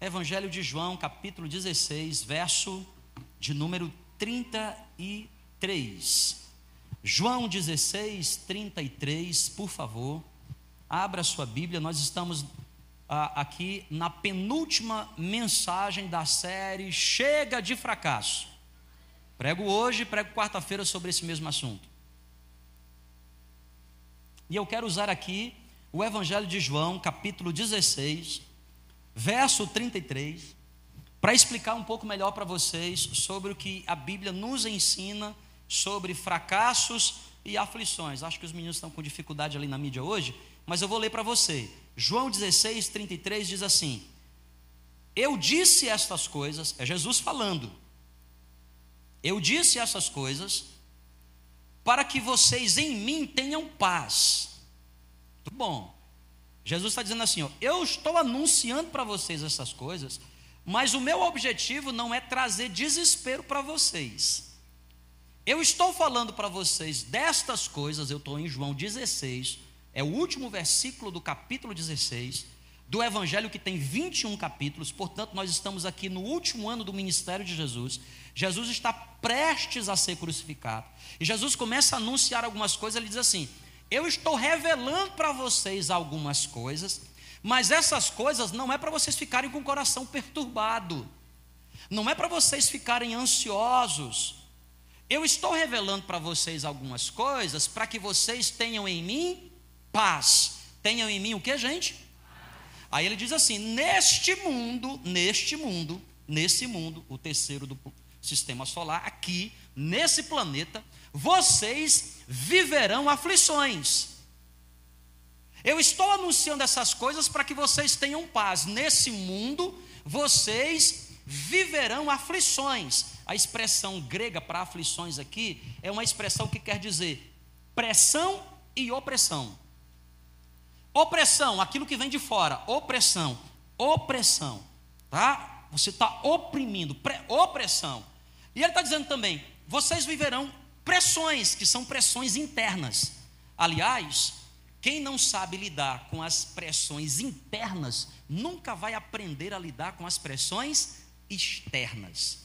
Evangelho de João, capítulo 16, verso de número 33. João 16, 33, por favor, abra sua Bíblia, nós estamos ah, aqui na penúltima mensagem da série Chega de Fracasso. Prego hoje, prego quarta-feira sobre esse mesmo assunto. E eu quero usar aqui o Evangelho de João, capítulo 16, verso 33, para explicar um pouco melhor para vocês sobre o que a Bíblia nos ensina sobre fracassos e aflições. Acho que os meninos estão com dificuldade ali na mídia hoje, mas eu vou ler para você. João 16, 33 diz assim: Eu disse estas coisas, é Jesus falando. Eu disse essas coisas para que vocês em mim tenham paz. Muito bom. Jesus está dizendo assim: ó, eu estou anunciando para vocês essas coisas, mas o meu objetivo não é trazer desespero para vocês. Eu estou falando para vocês destas coisas, eu estou em João 16, é o último versículo do capítulo 16, do Evangelho que tem 21 capítulos, portanto, nós estamos aqui no último ano do ministério de Jesus. Jesus está prestes a ser crucificado, e Jesus começa a anunciar algumas coisas, ele diz assim: eu estou revelando para vocês algumas coisas, mas essas coisas não é para vocês ficarem com o coração perturbado, não é para vocês ficarem ansiosos. Eu estou revelando para vocês algumas coisas para que vocês tenham em mim paz. Tenham em mim o que, gente? Aí ele diz assim: neste mundo, neste mundo, nesse mundo, o terceiro do sistema solar, aqui, nesse planeta, vocês viverão aflições. Eu estou anunciando essas coisas para que vocês tenham paz. Nesse mundo, vocês viverão aflições. A expressão grega para aflições aqui é uma expressão que quer dizer pressão e opressão. Opressão, aquilo que vem de fora, opressão, opressão, tá? Você está oprimindo, opressão. E ele está dizendo também: vocês viverão pressões, que são pressões internas. Aliás, quem não sabe lidar com as pressões internas, nunca vai aprender a lidar com as pressões externas.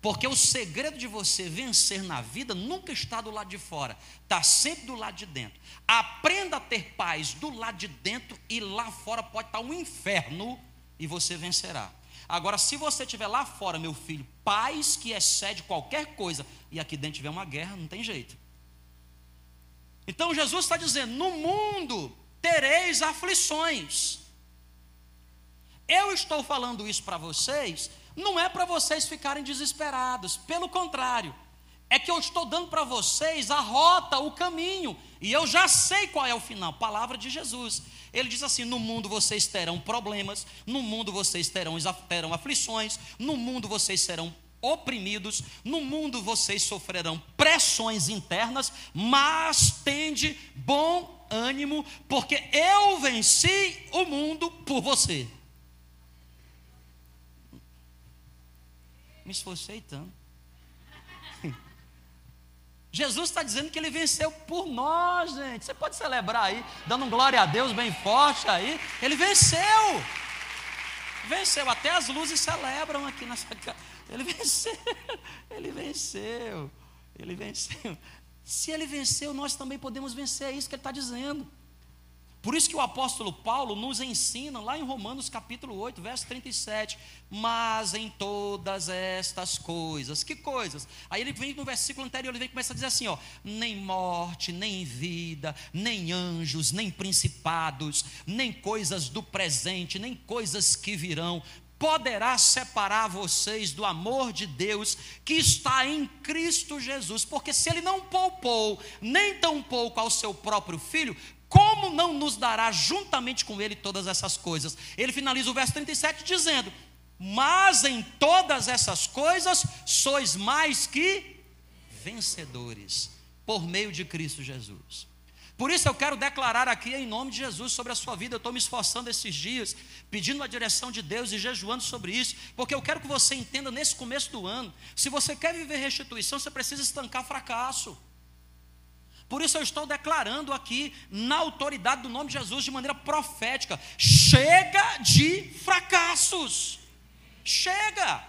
Porque o segredo de você vencer na vida nunca está do lado de fora, está sempre do lado de dentro. Aprenda a ter paz do lado de dentro e lá fora pode estar um inferno e você vencerá. Agora, se você estiver lá fora, meu filho, paz que excede qualquer coisa, e aqui dentro tiver uma guerra, não tem jeito. Então Jesus está dizendo: no mundo tereis aflições. Eu estou falando isso para vocês, não é para vocês ficarem desesperados, pelo contrário, é que eu estou dando para vocês a rota, o caminho, e eu já sei qual é o final, palavra de Jesus. Ele diz assim: no mundo vocês terão problemas, no mundo vocês terão, terão aflições, no mundo vocês serão oprimidos, no mundo vocês sofrerão pressões internas, mas tende bom ânimo, porque eu venci o mundo por você. Me esforcei tanto. Jesus está dizendo que ele venceu por nós, gente. Você pode celebrar aí, dando um glória a Deus bem forte aí. Ele venceu. Venceu. Até as luzes celebram aqui nessa casa. Ele venceu. Ele venceu. Ele venceu. Se ele venceu, nós também podemos vencer. É isso que ele está dizendo. Por isso que o apóstolo Paulo nos ensina lá em Romanos capítulo 8, verso 37, mas em todas estas coisas, que coisas? Aí ele vem no versículo anterior, ele vem começa a dizer assim, ó, nem morte, nem vida, nem anjos, nem principados, nem coisas do presente, nem coisas que virão, poderá separar vocês do amor de Deus que está em Cristo Jesus, porque se ele não poupou nem tão pouco ao seu próprio filho, como não nos dará juntamente com ele todas essas coisas? Ele finaliza o verso 37 dizendo: Mas em todas essas coisas sois mais que vencedores, por meio de Cristo Jesus. Por isso eu quero declarar aqui em nome de Jesus sobre a sua vida. Eu estou me esforçando esses dias, pedindo a direção de Deus e jejuando sobre isso, porque eu quero que você entenda nesse começo do ano: se você quer viver restituição, você precisa estancar fracasso. Por isso eu estou declarando aqui, na autoridade do nome de Jesus, de maneira profética: chega de fracassos. Chega!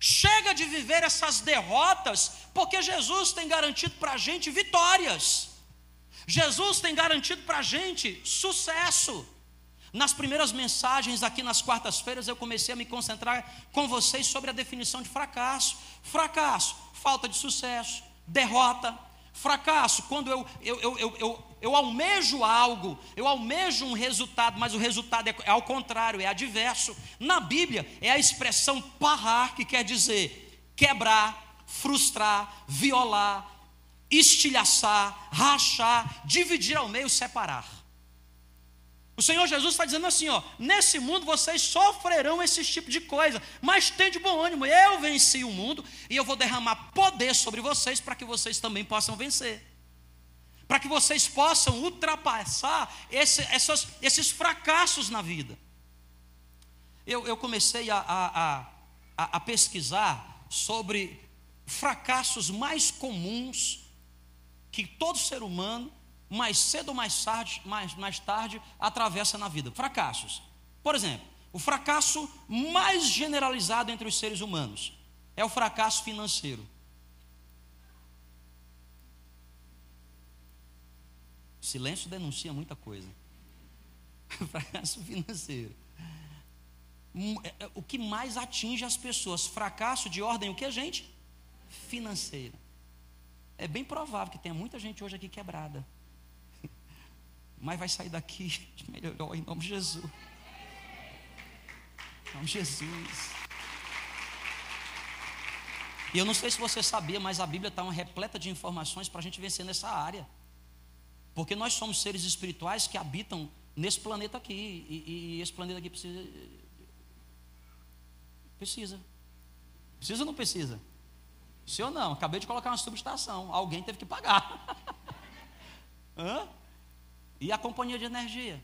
Chega de viver essas derrotas, porque Jesus tem garantido para a gente vitórias. Jesus tem garantido para a gente sucesso. Nas primeiras mensagens aqui nas quartas-feiras, eu comecei a me concentrar com vocês sobre a definição de fracasso. Fracasso, falta de sucesso, derrota. Fracasso, quando eu, eu, eu, eu, eu, almejo algo, eu almejo um resultado, mas o resultado é, é ao contrário, é adverso. Na Bíblia, é a expressão parrar, que quer dizer quebrar, frustrar, violar, estilhaçar, rachar, dividir ao meio, separar. O Senhor Jesus está dizendo assim: ó, nesse mundo vocês sofrerão esse tipo de coisa, mas tem de bom ânimo, eu venci o mundo e eu vou derramar poder sobre vocês para que vocês também possam vencer, para que vocês possam ultrapassar esse, essas, esses fracassos na vida. Eu, eu comecei a, a, a, a pesquisar sobre fracassos mais comuns que todo ser humano mais cedo ou mais tarde, mais, mais tarde atravessa na vida. Fracassos. Por exemplo, o fracasso mais generalizado entre os seres humanos é o fracasso financeiro. silêncio denuncia muita coisa. fracasso financeiro. Hum, é, é, o que mais atinge as pessoas? Fracasso de ordem o que, gente? Financeira. É bem provável que tenha muita gente hoje aqui quebrada mas vai sair daqui melhorou em nome de Jesus. Em nome de Jesus. E eu não sei se você sabia, mas a Bíblia está repleta de informações para a gente vencer nessa área. Porque nós somos seres espirituais que habitam nesse planeta aqui. E, e, e esse planeta aqui precisa. Precisa. Precisa ou não precisa? Sim ou não? Acabei de colocar uma subestação. Alguém teve que pagar. Hã? E a companhia de energia?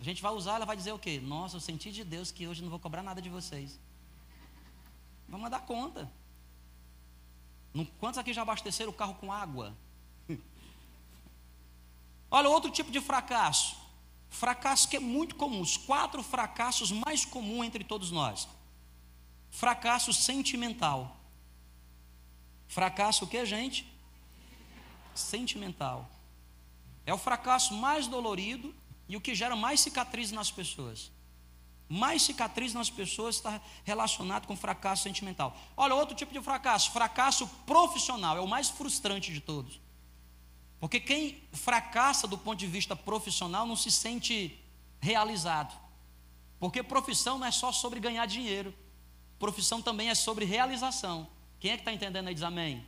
A gente vai usar, ela vai dizer o quê? Nossa, eu senti de Deus que hoje não vou cobrar nada de vocês. Vamos dar conta. Quantos aqui já abasteceram o carro com água? Olha, outro tipo de fracasso. Fracasso que é muito comum. Os quatro fracassos mais comuns entre todos nós. Fracasso sentimental. Fracasso o que, gente? Sentimental. É o fracasso mais dolorido e o que gera mais cicatriz nas pessoas. Mais cicatriz nas pessoas está relacionado com fracasso sentimental. Olha, outro tipo de fracasso, fracasso profissional, é o mais frustrante de todos. Porque quem fracassa do ponto de vista profissional não se sente realizado. Porque profissão não é só sobre ganhar dinheiro, profissão também é sobre realização. Quem é que está entendendo aí? Diz amém.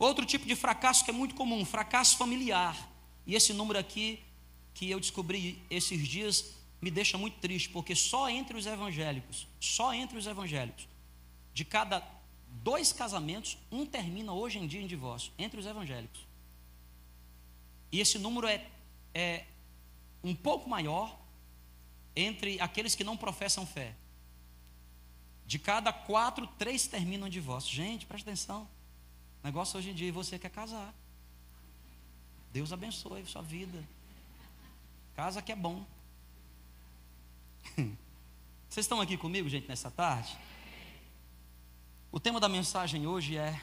Outro tipo de fracasso que é muito comum, fracasso familiar. E esse número aqui, que eu descobri esses dias, me deixa muito triste, porque só entre os evangélicos, só entre os evangélicos, de cada dois casamentos, um termina hoje em dia em divórcio, entre os evangélicos. E esse número é, é um pouco maior entre aqueles que não professam fé. De cada quatro, três terminam em divórcio. Gente, presta atenção. O negócio hoje em dia, você quer casar. Deus abençoe sua vida. Casa que é bom. Vocês estão aqui comigo, gente, nessa tarde? O tema da mensagem hoje é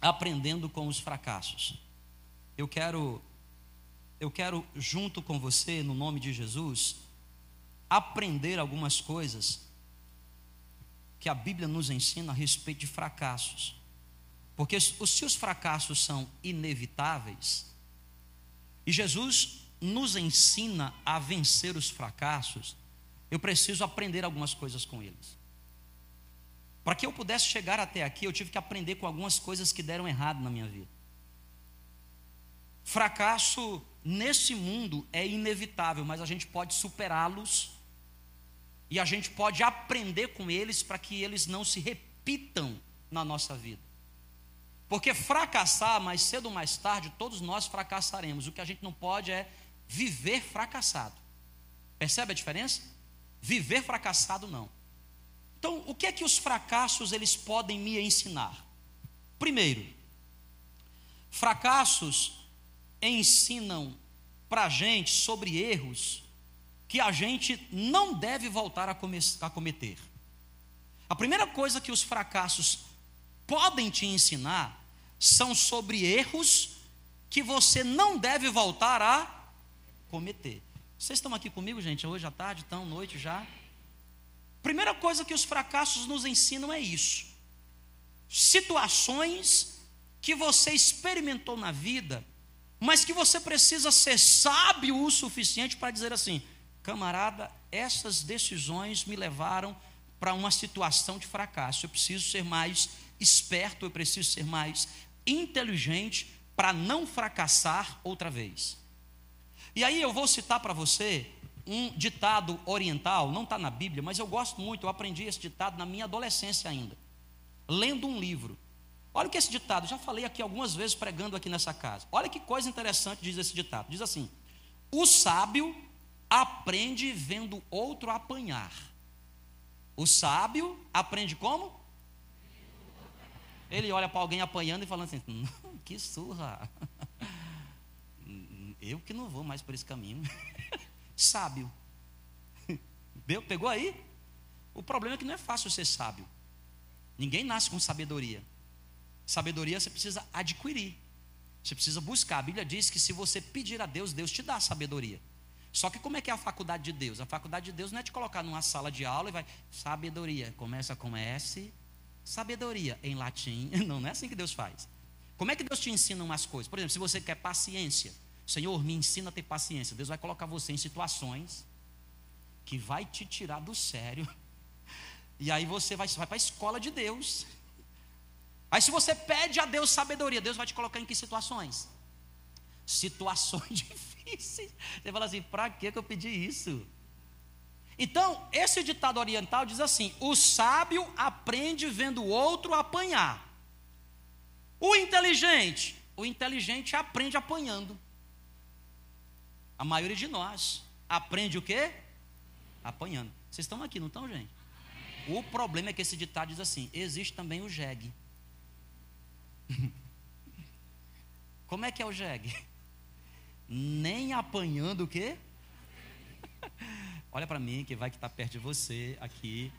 aprendendo com os fracassos. Eu quero eu quero junto com você, no nome de Jesus, aprender algumas coisas que a Bíblia nos ensina a respeito de fracassos. Porque se os fracassos são inevitáveis, e Jesus nos ensina a vencer os fracassos, eu preciso aprender algumas coisas com eles. Para que eu pudesse chegar até aqui, eu tive que aprender com algumas coisas que deram errado na minha vida. Fracasso nesse mundo é inevitável, mas a gente pode superá-los e a gente pode aprender com eles para que eles não se repitam na nossa vida. Porque fracassar, mais cedo ou mais tarde, todos nós fracassaremos. O que a gente não pode é viver fracassado. Percebe a diferença? Viver fracassado não. Então, o que é que os fracassos eles podem me ensinar? Primeiro, fracassos ensinam para a gente sobre erros que a gente não deve voltar a, cometer. A primeira coisa que os fracassos podem te ensinar são sobre erros que você não deve voltar a cometer. Vocês estão aqui comigo, gente, hoje à tarde, então, noite já? Primeira coisa que os fracassos nos ensinam é isso. Situações que você experimentou na vida, mas que você precisa ser sábio o suficiente para dizer assim: camarada, essas decisões me levaram para uma situação de fracasso. Eu preciso ser mais esperto, eu preciso ser mais inteligente para não fracassar outra vez. E aí eu vou citar para você um ditado oriental, não está na Bíblia, mas eu gosto muito, eu aprendi esse ditado na minha adolescência ainda, lendo um livro. Olha o que esse ditado, já falei aqui algumas vezes pregando aqui nessa casa. Olha que coisa interessante diz esse ditado. Diz assim: O sábio aprende vendo outro apanhar. O sábio aprende como? Ele olha para alguém apanhando e falando assim: hum, que surra. Eu que não vou mais por esse caminho. sábio. Deu? Pegou aí? O problema é que não é fácil ser sábio. Ninguém nasce com sabedoria. Sabedoria você precisa adquirir. Você precisa buscar. A Bíblia diz que se você pedir a Deus, Deus te dá sabedoria. Só que como é que é a faculdade de Deus? A faculdade de Deus não é te colocar numa sala de aula e vai, sabedoria, começa com S, sabedoria em latim. Não, não é assim que Deus faz. Como é que Deus te ensina umas coisas? Por exemplo, se você quer paciência, Senhor, me ensina a ter paciência. Deus vai colocar você em situações que vai te tirar do sério. E aí você vai, vai para a escola de Deus. Aí se você pede a Deus sabedoria, Deus vai te colocar em que situações? Situações difíceis. Você fala assim, para que eu pedi isso? Então, esse ditado oriental diz assim: o sábio aprende vendo o outro apanhar. O inteligente, o inteligente aprende apanhando. A maioria de nós aprende o quê? Apanhando. Vocês estão aqui, não estão, gente? O problema é que esse ditado diz assim: existe também o jegue. Como é que é o jegue? Nem apanhando o quê? Olha para mim, que vai que está perto de você aqui.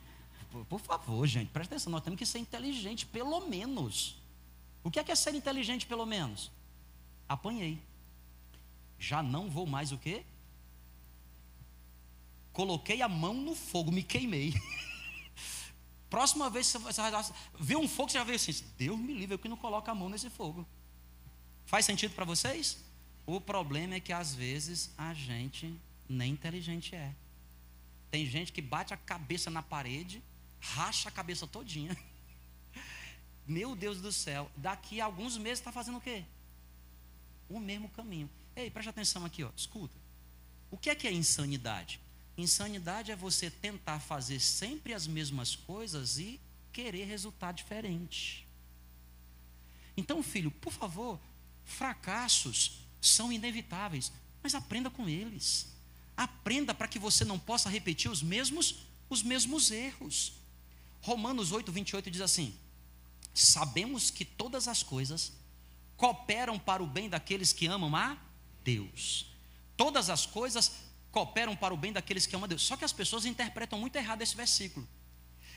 Por, por, favor, gente, presta atenção. Nós temos que ser inteligente, pelo menos. O que é, que é ser inteligente, pelo menos? Apanhei já não vou mais o quê? Coloquei a mão no fogo, me queimei. Próxima vez que você vai ver um fogo, você já vê assim: Deus me livre, eu que não coloco a mão nesse fogo. Faz sentido para vocês? O problema é que às vezes a gente nem inteligente é. Tem gente que bate a cabeça na parede, racha a cabeça todinha. Meu Deus do céu, daqui a alguns meses está fazendo o quê? O mesmo caminho. Ei, preste atenção aqui, ó. escuta. O que é que é insanidade? Insanidade é você tentar fazer sempre as mesmas coisas e querer resultado diferente. Então, filho, por favor, fracassos são inevitáveis, mas aprenda com eles. Aprenda para que você não possa repetir os mesmos os mesmos erros. Romanos 8, 28 diz assim: Sabemos que todas as coisas cooperam para o bem daqueles que amam a Deus. Todas as coisas cooperam para o bem daqueles que amam a Deus. Só que as pessoas interpretam muito errado esse versículo.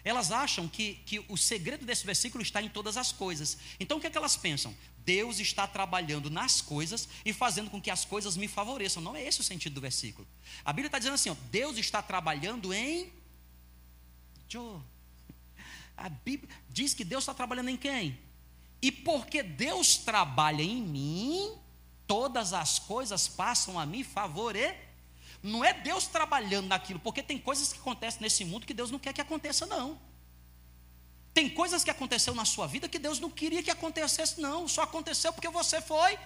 Elas acham que, que o segredo desse versículo está em todas as coisas. Então o que é que elas pensam? Deus está trabalhando nas coisas e fazendo com que as coisas me favoreçam. Não é esse o sentido do versículo. A Bíblia está dizendo assim: ó, Deus está trabalhando em. A Bíblia diz que Deus está trabalhando em quem? E porque Deus trabalha em mim, todas as coisas passam a me favorecer. Não é Deus trabalhando naquilo, porque tem coisas que acontecem nesse mundo que Deus não quer que aconteça, não. Tem coisas que aconteceu na sua vida que Deus não queria que acontecesse, não. Só aconteceu porque você foi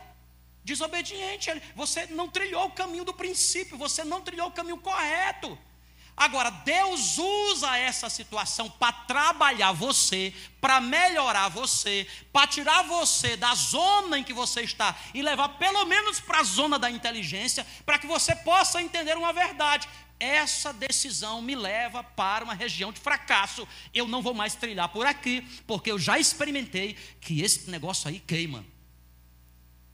desobediente. Você não trilhou o caminho do princípio, você não trilhou o caminho correto. Agora, Deus usa essa situação para trabalhar você, para melhorar você, para tirar você da zona em que você está e levar pelo menos para a zona da inteligência, para que você possa entender uma verdade. Essa decisão me leva para uma região de fracasso. Eu não vou mais trilhar por aqui, porque eu já experimentei que esse negócio aí queima.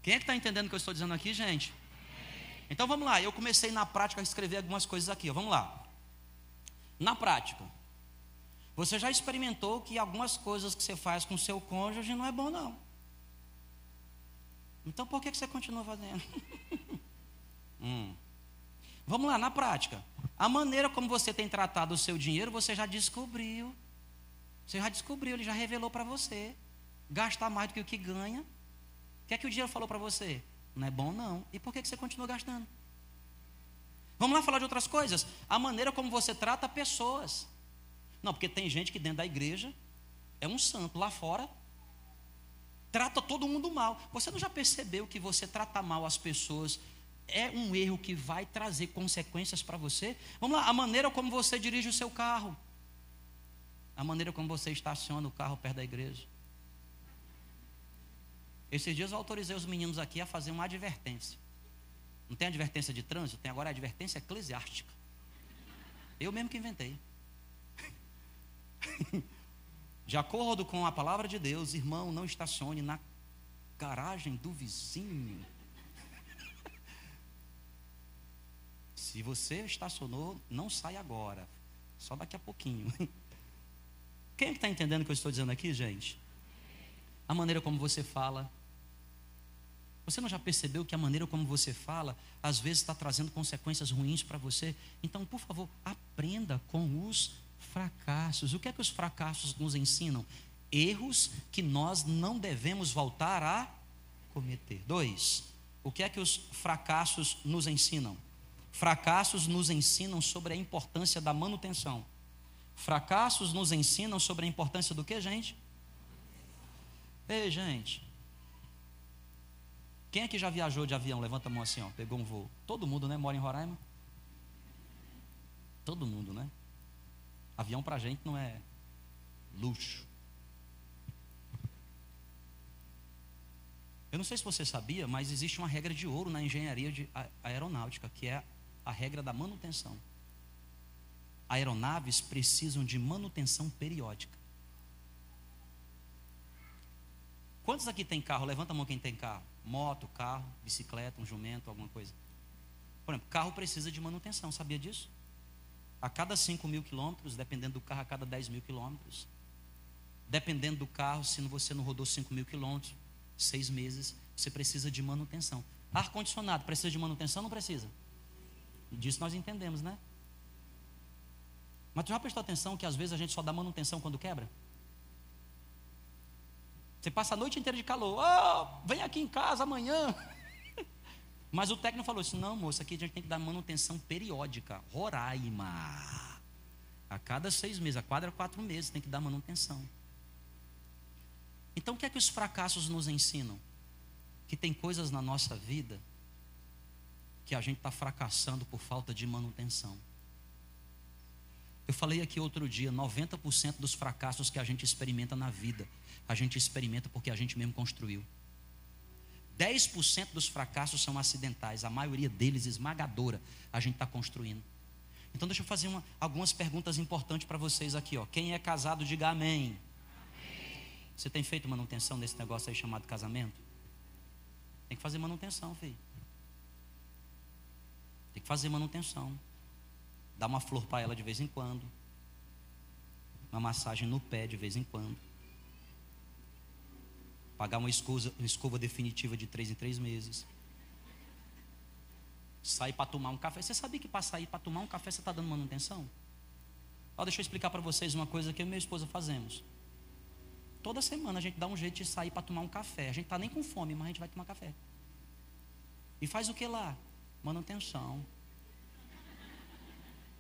Quem é que está entendendo o que eu estou dizendo aqui, gente? Então vamos lá, eu comecei na prática a escrever algumas coisas aqui, vamos lá. Na prática, você já experimentou que algumas coisas que você faz com seu cônjuge não é bom, não. Então por que você continua fazendo? hum. Vamos lá, na prática. A maneira como você tem tratado o seu dinheiro, você já descobriu. Você já descobriu, ele já revelou para você. Gastar mais do que o que ganha. O que é que o dinheiro falou para você? Não é bom, não. E por que você continua gastando? Vamos lá falar de outras coisas. A maneira como você trata pessoas. Não, porque tem gente que dentro da igreja é um santo. Lá fora, trata todo mundo mal. Você não já percebeu que você trata mal as pessoas é um erro que vai trazer consequências para você? Vamos lá, a maneira como você dirige o seu carro. A maneira como você estaciona o carro perto da igreja. Esses dias eu autorizei os meninos aqui a fazer uma advertência. Não tem advertência de trânsito, tem agora a advertência eclesiástica. Eu mesmo que inventei. De acordo com a palavra de Deus, irmão, não estacione na garagem do vizinho. Se você estacionou, não sai agora. Só daqui a pouquinho. Quem é está entendendo o que eu estou dizendo aqui, gente? A maneira como você fala, você não já percebeu que a maneira como você fala, às vezes está trazendo consequências ruins para você? Então, por favor, aprenda com os fracassos. O que é que os fracassos nos ensinam? Erros que nós não devemos voltar a cometer. Dois, o que é que os fracassos nos ensinam? Fracassos nos ensinam sobre a importância da manutenção. Fracassos nos ensinam sobre a importância do que, gente? Ei, gente, quem é que já viajou de avião? Levanta a mão assim, ó, pegou um voo. Todo mundo, né? Mora em Roraima? Todo mundo, né? Avião para a gente não é luxo. Eu não sei se você sabia, mas existe uma regra de ouro na engenharia de aeronáutica, que é a regra da manutenção. Aeronaves precisam de manutenção periódica. Quantos aqui tem carro? Levanta a mão quem tem carro moto, carro, bicicleta, um jumento, alguma coisa. Por exemplo, carro precisa de manutenção, sabia disso? A cada 5 mil quilômetros, dependendo do carro, a cada 10 mil quilômetros. Dependendo do carro, se você não rodou 5 mil quilômetros, seis meses, você precisa de manutenção. Ar-condicionado precisa de manutenção ou não precisa? Disso nós entendemos, né? Mas tu já prestou atenção que às vezes a gente só dá manutenção quando quebra? Você passa a noite inteira de calor. Oh, vem aqui em casa amanhã. Mas o técnico falou assim: não, moça, aqui a gente tem que dar manutenção periódica. Roraima. A cada seis meses, a cada quatro meses, tem que dar manutenção. Então, o que é que os fracassos nos ensinam? Que tem coisas na nossa vida que a gente está fracassando por falta de manutenção. Eu falei aqui outro dia: 90% dos fracassos que a gente experimenta na vida a gente experimenta porque a gente mesmo construiu. 10% dos fracassos são acidentais, a maioria deles esmagadora, a gente está construindo. Então deixa eu fazer uma, algumas perguntas importantes para vocês aqui. Ó. Quem é casado, diga amém. amém. Você tem feito manutenção nesse negócio aí chamado casamento? Tem que fazer manutenção, filho. Tem que fazer manutenção. Dar uma flor para ela de vez em quando. Uma massagem no pé de vez em quando Pagar uma escova, uma escova definitiva de três em três meses. Sair para tomar um café. Você sabia que para sair para tomar um café você está dando manutenção? Ó, deixa eu explicar para vocês uma coisa que eu e minha esposa fazemos. Toda semana a gente dá um jeito de sair para tomar um café. A gente está nem com fome, mas a gente vai tomar café. E faz o que lá? Manutenção.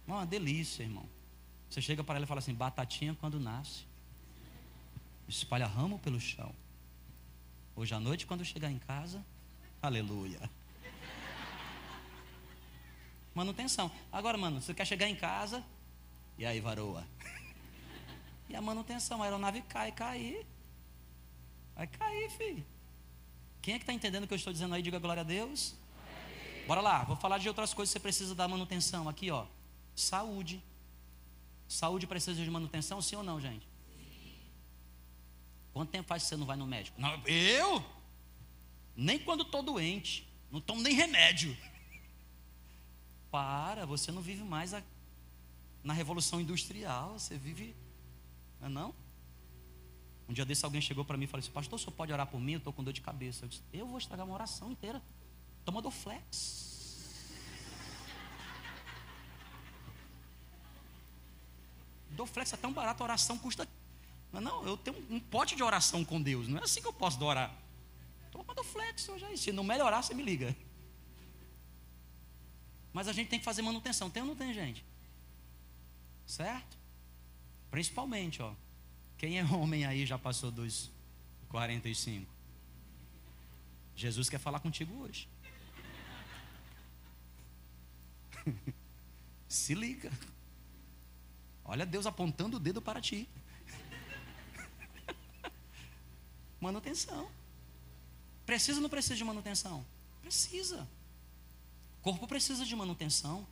Uma delícia, irmão. Você chega para ela e fala assim: batatinha quando nasce. Espalha ramo pelo chão. Hoje à noite, quando chegar em casa, aleluia. Manutenção. Agora, mano, você quer chegar em casa, e aí, varoa? E a manutenção, a aeronave cai, cair. Vai cair, filho. Quem é que está entendendo o que eu estou dizendo aí? Diga glória a Deus. Bora lá, vou falar de outras coisas que você precisa dar manutenção. Aqui, ó. Saúde. Saúde precisa de manutenção, sim ou não, gente? Quanto tempo faz que você não vai no médico? Não, eu? Nem quando estou doente. Não tomo nem remédio. Para, você não vive mais a, na revolução industrial, você vive. Não é não? Um dia desse alguém chegou para mim e falou assim: Pastor, o senhor pode orar por mim? Eu estou com dor de cabeça. Eu disse: Eu vou estragar uma oração inteira. Toma do flex. Do flex é tão barato, a oração custa. Não, não, eu tenho um pote de oração com Deus. Não é assim que eu posso orar. Toma do flex hoje. Se não melhorar, você me liga. Mas a gente tem que fazer manutenção. Tem ou não tem, gente? Certo? Principalmente, ó. Quem é homem aí já passou dos 45? Jesus quer falar contigo hoje. Se liga. Olha Deus apontando o dedo para ti. Manutenção. Precisa ou não precisa de manutenção? Precisa. Corpo precisa de manutenção.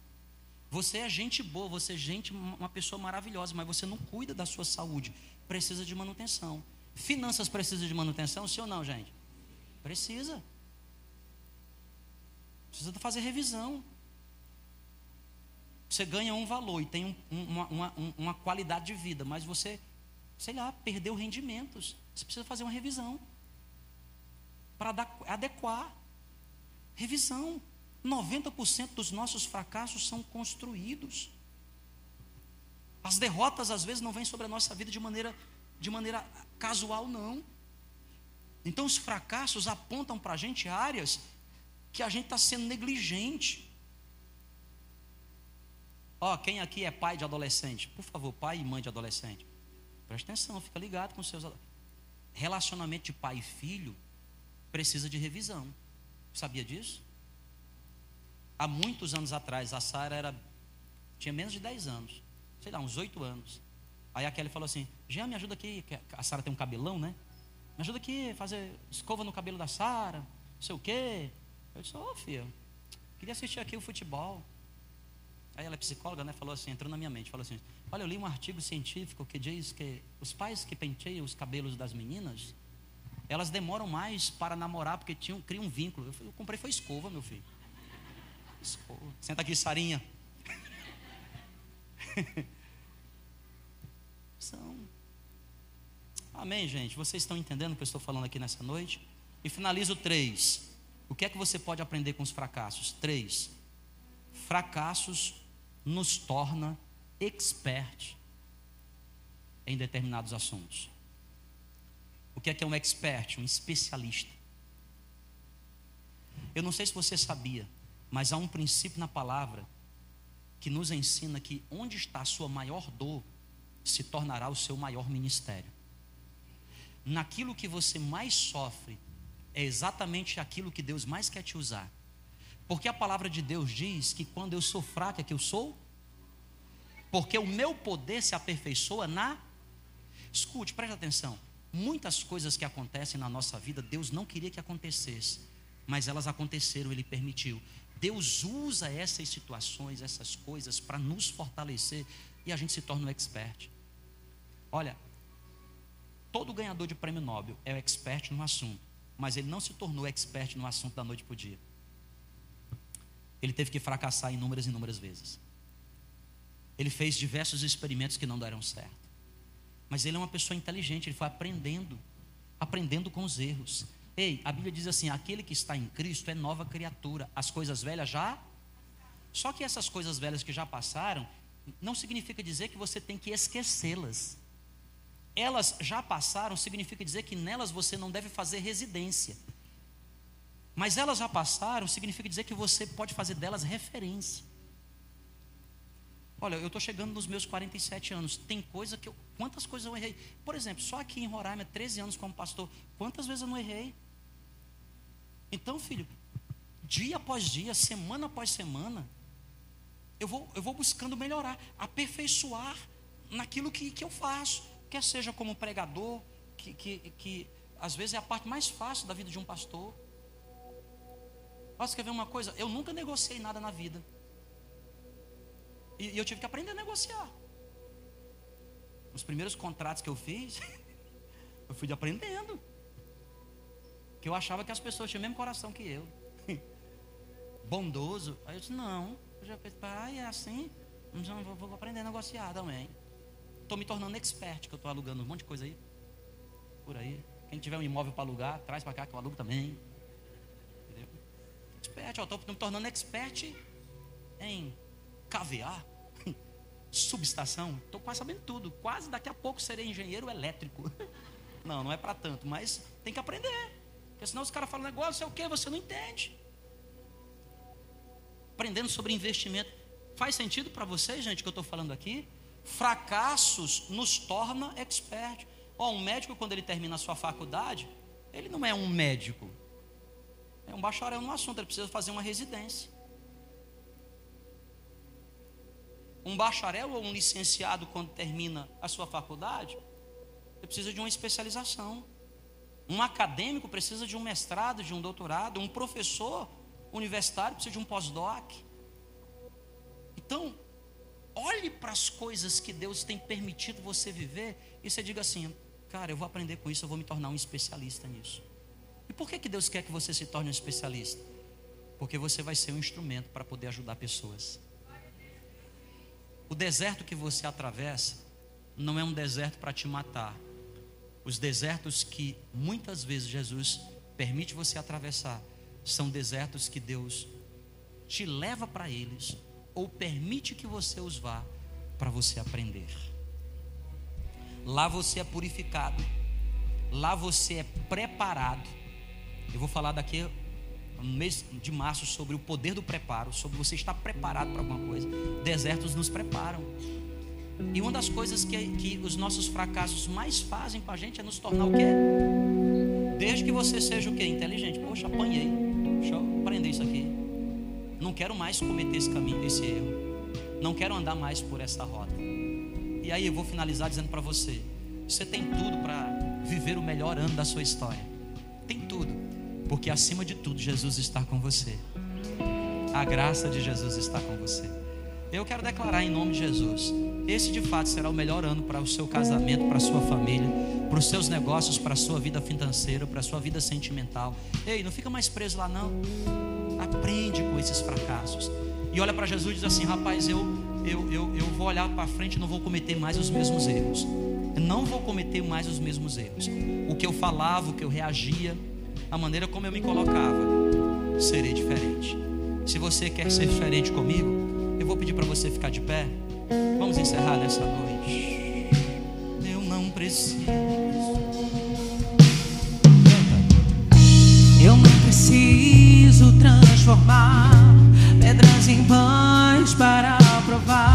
Você é gente boa, você é gente, uma pessoa maravilhosa, mas você não cuida da sua saúde. Precisa de manutenção. Finanças precisa de manutenção, sim ou não, gente? Precisa. Precisa fazer revisão. Você ganha um valor e tem um, uma, uma, uma qualidade de vida, mas você, sei lá, perdeu rendimentos. Você precisa fazer uma revisão para adequar. Revisão. 90% dos nossos fracassos são construídos. As derrotas às vezes não vêm sobre a nossa vida de maneira, de maneira casual, não. Então os fracassos apontam para a gente áreas que a gente está sendo negligente. Ó, quem aqui é pai de adolescente? Por favor, pai e mãe de adolescente. Preste atenção, fica ligado com seus. Relacionamento de pai e filho precisa de revisão. Sabia disso? há muitos anos atrás, a Sara era tinha menos de 10 anos, sei lá, uns 8 anos. Aí a Kelly falou assim: Jean, me ajuda aqui. A Sara tem um cabelão, né? Me ajuda aqui, fazer escova no cabelo da Sara, não sei o quê. Eu disse: Ô, oh, filha, queria assistir aqui o futebol. Aí ela é psicóloga, né? Falou assim, entrou na minha mente, falou assim: Olha, eu li um artigo científico que diz que os pais que penteiam os cabelos das meninas, elas demoram mais para namorar porque tinham, criam um vínculo. Eu, eu comprei foi escova, meu filho. Senta aqui, Sarinha. São. Amém, gente? Vocês estão entendendo o que eu estou falando aqui nessa noite? E finalizo três. O que é que você pode aprender com os fracassos? Três. Fracassos nos torna expert em determinados assuntos. O que é que é um expert? Um especialista. Eu não sei se você sabia, mas há um princípio na palavra que nos ensina que onde está a sua maior dor se tornará o seu maior ministério. Naquilo que você mais sofre é exatamente aquilo que Deus mais quer te usar. Porque a palavra de Deus diz que quando eu sou fraca é que eu sou, porque o meu poder se aperfeiçoa na. Escute, preste atenção. Muitas coisas que acontecem na nossa vida, Deus não queria que acontecesse, mas elas aconteceram, Ele permitiu. Deus usa essas situações, essas coisas para nos fortalecer e a gente se torna um expert. Olha, todo ganhador de prêmio Nobel é expert no assunto, mas ele não se tornou expert no assunto da noite para o dia. Ele teve que fracassar inúmeras e inúmeras vezes. Ele fez diversos experimentos que não deram certo. Mas ele é uma pessoa inteligente, ele foi aprendendo, aprendendo com os erros. Ei, a Bíblia diz assim: aquele que está em Cristo é nova criatura, as coisas velhas já. Só que essas coisas velhas que já passaram, não significa dizer que você tem que esquecê-las. Elas já passaram, significa dizer que nelas você não deve fazer residência. Mas elas já passaram, significa dizer que você pode fazer delas referência. Olha, eu estou chegando nos meus 47 anos. Tem coisa que eu. Quantas coisas eu errei? Por exemplo, só aqui em Roraima, 13 anos como pastor. Quantas vezes eu não errei? Então, filho, dia após dia, semana após semana, eu vou, eu vou buscando melhorar, aperfeiçoar naquilo que, que eu faço, quer seja como pregador, que, que, que às vezes é a parte mais fácil da vida de um pastor. Posso quer ver uma coisa? Eu nunca negociei nada na vida. E, e eu tive que aprender a negociar. Os primeiros contratos que eu fiz, eu fui aprendendo que eu achava que as pessoas tinham o mesmo coração que eu. Bondoso. Aí eu disse, não, Eu já pensei, pai, é assim? Vou, vou aprender a negociar também. Estou me tornando expert, que eu estou alugando um monte de coisa aí. Por aí. Quem tiver um imóvel para alugar, traz para cá que eu alugo também. Expert, estou me tornando expert em caviar, subestação. Estou quase sabendo tudo. Quase daqui a pouco serei engenheiro elétrico. Não, não é para tanto, mas tem que aprender. Porque senão os caras falam negócio, é o que? Você não entende. Aprendendo sobre investimento. Faz sentido para vocês, gente, que eu estou falando aqui? Fracassos nos torna expert. Ó, um médico, quando ele termina a sua faculdade, ele não é um médico. É um bacharel no assunto, ele precisa fazer uma residência. Um bacharel ou um licenciado, quando termina a sua faculdade, ele precisa de uma especialização. Um acadêmico precisa de um mestrado, de um doutorado. Um professor universitário precisa de um pós-doc. Então, olhe para as coisas que Deus tem permitido você viver e você diga assim: cara, eu vou aprender com isso, eu vou me tornar um especialista nisso. E por que, que Deus quer que você se torne um especialista? Porque você vai ser um instrumento para poder ajudar pessoas. O deserto que você atravessa não é um deserto para te matar. Os desertos que muitas vezes Jesus permite você atravessar são desertos que Deus te leva para eles ou permite que você os vá para você aprender. Lá você é purificado, lá você é preparado. Eu vou falar daqui no mês de março sobre o poder do preparo, sobre você estar preparado para alguma coisa. Desertos nos preparam. E uma das coisas que, que os nossos fracassos mais fazem com a gente é nos tornar o quê? Desde que você seja o quê? Inteligente. Poxa, apanhei. Deixa eu aprender isso aqui. Não quero mais cometer esse caminho, esse erro. Não quero andar mais por essa rota. E aí eu vou finalizar dizendo para você: você tem tudo para viver o melhor ano da sua história. Tem tudo, porque acima de tudo Jesus está com você. A graça de Jesus está com você. Eu quero declarar em nome de Jesus: esse de fato será o melhor ano para o seu casamento, para a sua família, para os seus negócios, para a sua vida financeira, para a sua vida sentimental. Ei, não fica mais preso lá não. Aprende com esses fracassos. E olha para Jesus e diz assim: rapaz, eu, eu, eu, eu vou olhar para frente e não vou cometer mais os mesmos erros. Não vou cometer mais os mesmos erros. O que eu falava, o que eu reagia, a maneira como eu me colocava, serei diferente. Se você quer ser diferente comigo, eu vou pedir para você ficar de pé. Vamos encerrar nessa noite. Eu não preciso. Eu não preciso transformar pedras em pães para provar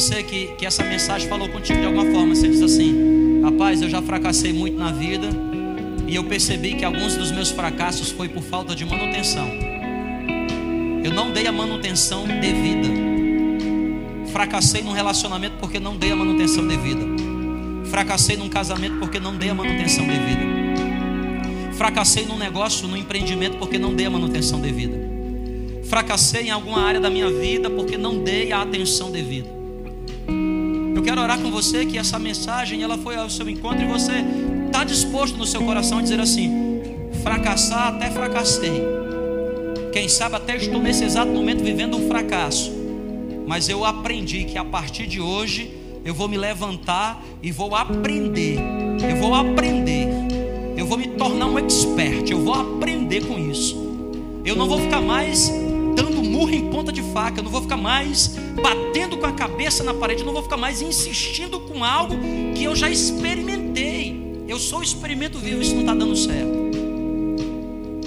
você que, que essa mensagem falou contigo de alguma forma. Você diz assim: Rapaz, eu já fracassei muito na vida. E eu percebi que alguns dos meus fracassos foi por falta de manutenção. Eu não dei a manutenção devida. Fracassei num relacionamento porque não dei a manutenção devida. Fracassei num casamento porque não dei a manutenção devida. Fracassei num negócio, num empreendimento porque não dei a manutenção devida. Fracassei em alguma área da minha vida porque não dei a atenção devida. Quero orar com você que essa mensagem ela foi ao seu encontro e você está disposto no seu coração a dizer assim: fracassar até fracassei. Quem sabe até estou nesse exato momento vivendo um fracasso. Mas eu aprendi que a partir de hoje eu vou me levantar e vou aprender. Eu vou aprender. Eu vou me tornar um expert. Eu vou aprender com isso. Eu não vou ficar mais murro em ponta de faca. Eu não vou ficar mais batendo com a cabeça na parede. Eu não vou ficar mais insistindo com algo que eu já experimentei. Eu sou o experimento vivo. Isso não está dando certo.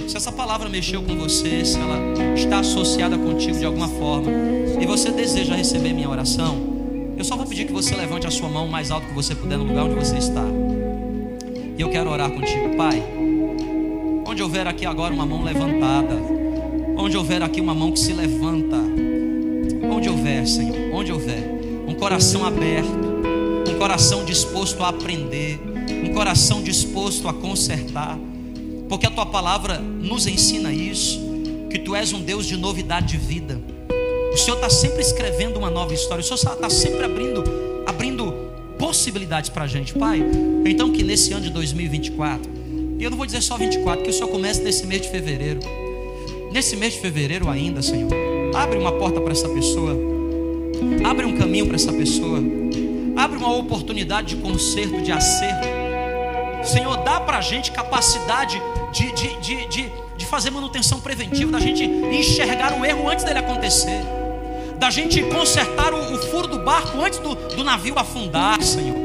Se essa palavra mexeu com você, se ela está associada contigo de alguma forma, e você deseja receber minha oração, eu só vou pedir que você levante a sua mão o mais alto que você puder no lugar onde você está. E eu quero orar contigo, Pai. Onde houver aqui agora uma mão levantada, onde houver aqui uma mão que se levanta, onde houver, Senhor, onde houver, um coração aberto, um coração disposto a aprender, um coração disposto a consertar, porque a tua palavra nos ensina isso, que tu és um Deus de novidade de vida. O Senhor está sempre escrevendo uma nova história, o Senhor está sempre abrindo, abrindo possibilidades para a gente, Pai. Então que nesse ano de 2024, e eu não vou dizer só 24, que o Senhor comece nesse mês de fevereiro. Nesse mês de fevereiro ainda, Senhor, abre uma porta para essa pessoa, abre um caminho para essa pessoa, abre uma oportunidade de conserto, de acerto. Senhor, dá para a gente capacidade de, de, de, de, de fazer manutenção preventiva, da gente enxergar o erro antes dele acontecer, da gente consertar o, o furo do barco antes do, do navio afundar, Senhor.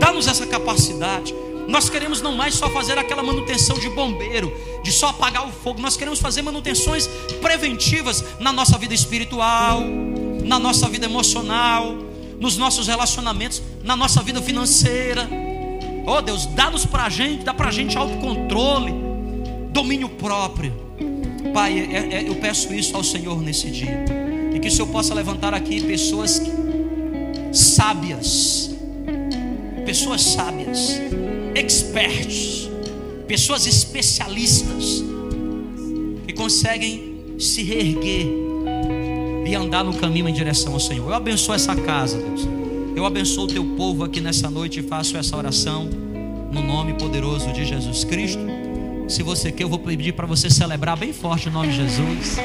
Dá-nos essa capacidade. Nós queremos não mais só fazer aquela manutenção de bombeiro, de só apagar o fogo. Nós queremos fazer manutenções preventivas na nossa vida espiritual, na nossa vida emocional, nos nossos relacionamentos, na nossa vida financeira. Oh Deus, dá-nos para a gente, dá para a gente autocontrole, domínio próprio. Pai, é, é, eu peço isso ao Senhor nesse dia. E que o Senhor possa levantar aqui pessoas sábias, pessoas sábias, experts, pessoas especialistas, que conseguem se reerguer e andar no caminho em direção ao Senhor. Eu abençoo essa casa, Deus. Eu abençoo o teu povo aqui nessa noite e faço essa oração no nome poderoso de Jesus Cristo. Se você quer, eu vou pedir para você celebrar bem forte o nome de Jesus.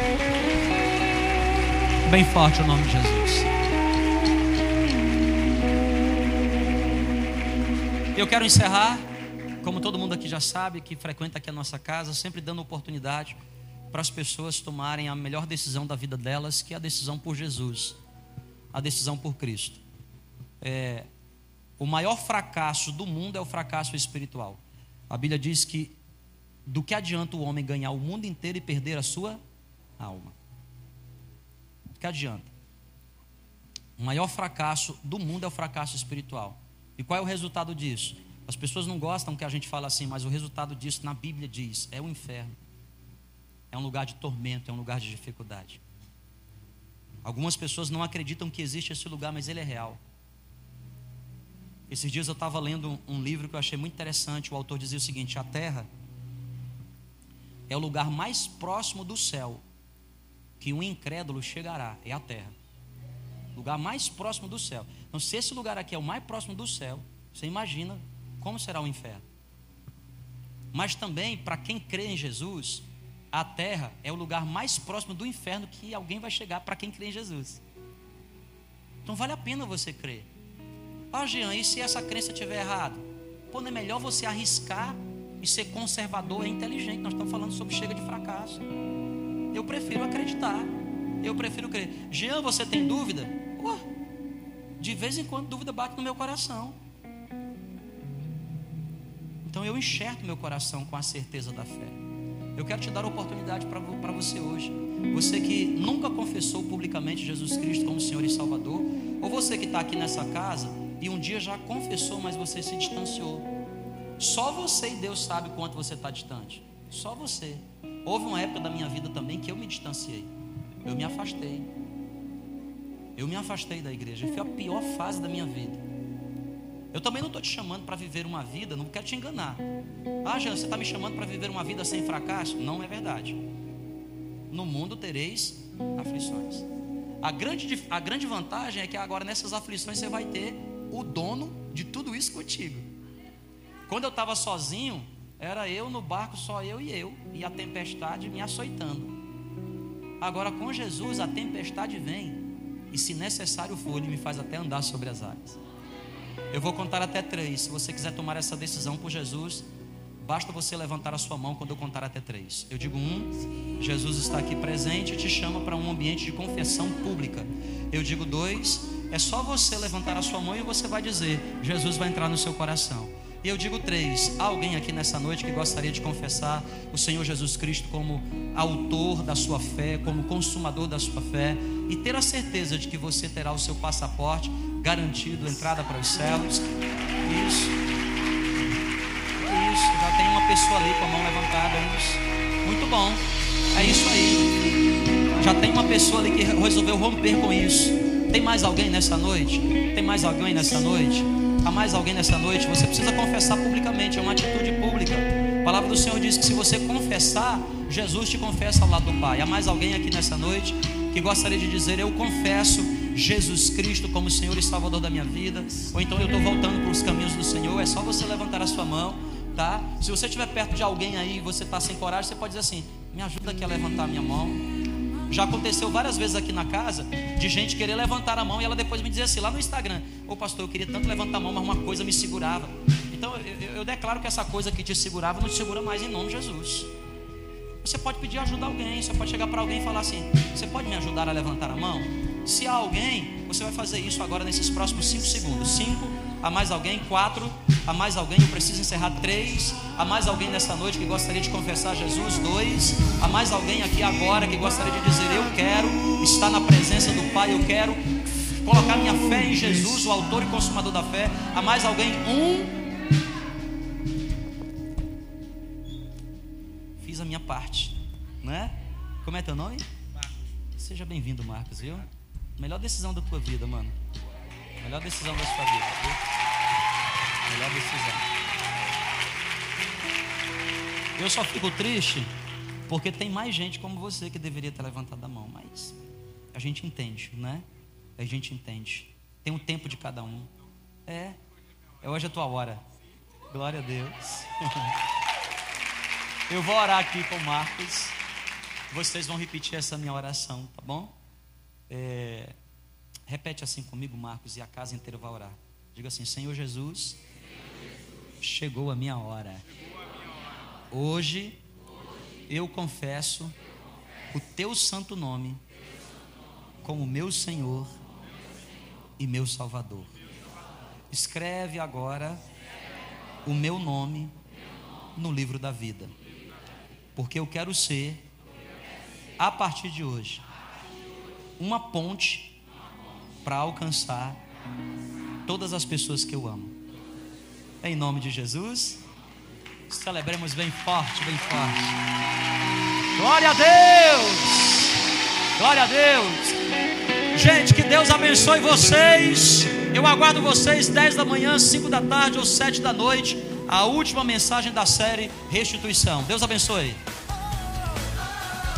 Bem forte o nome de Jesus. Eu quero encerrar, como todo mundo aqui já sabe, que frequenta aqui a nossa casa, sempre dando oportunidade para as pessoas tomarem a melhor decisão da vida delas, que é a decisão por Jesus, a decisão por Cristo. É, o maior fracasso do mundo é o fracasso espiritual. A Bíblia diz que do que adianta o homem ganhar o mundo inteiro e perder a sua alma? Do que adianta? O maior fracasso do mundo é o fracasso espiritual. E qual é o resultado disso? As pessoas não gostam que a gente fale assim, mas o resultado disso na Bíblia diz: é o inferno. É um lugar de tormento, é um lugar de dificuldade. Algumas pessoas não acreditam que existe esse lugar, mas ele é real. Esses dias eu estava lendo um livro que eu achei muito interessante. O autor dizia o seguinte: a Terra é o lugar mais próximo do céu que um incrédulo chegará. É a Terra. Lugar mais próximo do céu. Então, se esse lugar aqui é o mais próximo do céu, você imagina como será o inferno. Mas também, para quem crê em Jesus, a terra é o lugar mais próximo do inferno que alguém vai chegar para quem crê em Jesus. Então vale a pena você crer. Ah, Jean, e se essa crença estiver errada? Pô, não é melhor você arriscar e ser conservador e inteligente. Nós estamos falando sobre chega de fracasso. Eu prefiro acreditar. Eu prefiro crer. Jean, você tem dúvida? Pô, de vez em quando dúvida bate no meu coração. Então eu enxerto meu coração com a certeza da fé. Eu quero te dar a oportunidade para você hoje. Você que nunca confessou publicamente Jesus Cristo como Senhor e Salvador, ou você que está aqui nessa casa e um dia já confessou, mas você se distanciou. Só você e Deus sabe quanto você está distante. Só você. Houve uma época da minha vida também que eu me distanciei. Eu me afastei. Eu me afastei da igreja. Foi a pior fase da minha vida. Eu também não estou te chamando para viver uma vida, não quero te enganar. Ah, Jean, você está me chamando para viver uma vida sem fracasso? Não é verdade. No mundo tereis aflições. A grande, a grande vantagem é que agora nessas aflições você vai ter o dono de tudo isso contigo. Quando eu estava sozinho, era eu no barco, só eu e eu, e a tempestade me açoitando. Agora com Jesus, a tempestade vem, e se necessário for, ele me faz até andar sobre as águas. Eu vou contar até três. Se você quiser tomar essa decisão por Jesus, basta você levantar a sua mão quando eu contar até três. Eu digo um, Jesus está aqui presente e te chama para um ambiente de confissão pública. Eu digo dois, é só você levantar a sua mão e você vai dizer: Jesus vai entrar no seu coração. E eu digo três: há alguém aqui nessa noite que gostaria de confessar o Senhor Jesus Cristo como autor da sua fé, como consumador da sua fé, e ter a certeza de que você terá o seu passaporte garantido, entrada para os céus. Isso. Isso. Já tem uma pessoa ali com a mão levantada. Isso. Muito bom. É isso aí. Já tem uma pessoa ali que resolveu romper com isso. Tem mais alguém nessa noite? Tem mais alguém nessa noite? Há mais alguém nessa noite? Você precisa confessar publicamente, é uma atitude pública. A palavra do Senhor diz que se você confessar, Jesus te confessa ao lado do Pai. Há mais alguém aqui nessa noite que gostaria de dizer: Eu confesso Jesus Cristo como Senhor e Salvador da minha vida, ou então eu estou voltando para os caminhos do Senhor, é só você levantar a sua mão, tá? Se você estiver perto de alguém aí e você está sem coragem, você pode dizer assim: me ajuda aqui a levantar a minha mão. Já aconteceu várias vezes aqui na casa de gente querer levantar a mão e ela depois me dizer assim lá no Instagram: Ô pastor, eu queria tanto levantar a mão, mas uma coisa me segurava. Então eu, eu declaro que essa coisa que te segurava não te segura mais em nome de Jesus. Você pode pedir ajuda a alguém, você pode chegar para alguém e falar assim: Você pode me ajudar a levantar a mão? Se há alguém, você vai fazer isso agora nesses próximos 5 segundos. 5, há mais alguém? 4, há mais alguém? Eu preciso encerrar 3, há mais alguém nessa noite que gostaria de confessar Jesus? 2, há mais alguém aqui agora que gostaria de dizer: Eu quero estar na presença do Pai, eu quero colocar minha fé em Jesus, o autor e consumador da fé. Há mais alguém? Um. Fiz a minha parte, né? Como é teu nome? Seja bem-vindo, Marcos, viu? Melhor decisão da tua vida, mano. Melhor decisão da sua vida, viu? Melhor decisão. Eu só fico triste porque tem mais gente como você que deveria ter levantado a mão, mas a gente entende, né? A gente entende. Tem um tempo de cada um. É. É hoje a tua hora. Glória a Deus. Eu vou orar aqui com o Marcos. Vocês vão repetir essa minha oração, tá bom? É, repete assim comigo, Marcos, e a casa inteira vai orar. Diga assim: Senhor Jesus, chegou a minha hora. Hoje eu confesso o teu santo nome como meu Senhor e meu Salvador. Escreve agora o meu nome no livro da vida, porque eu quero ser, a partir de hoje, uma ponte para alcançar todas as pessoas que eu amo. Em nome de Jesus, celebremos bem forte, bem forte. Glória a Deus! Glória a Deus! Gente, que Deus abençoe vocês. Eu aguardo vocês 10 da manhã, 5 da tarde ou 7 da noite. A última mensagem da série Restituição. Deus abençoe.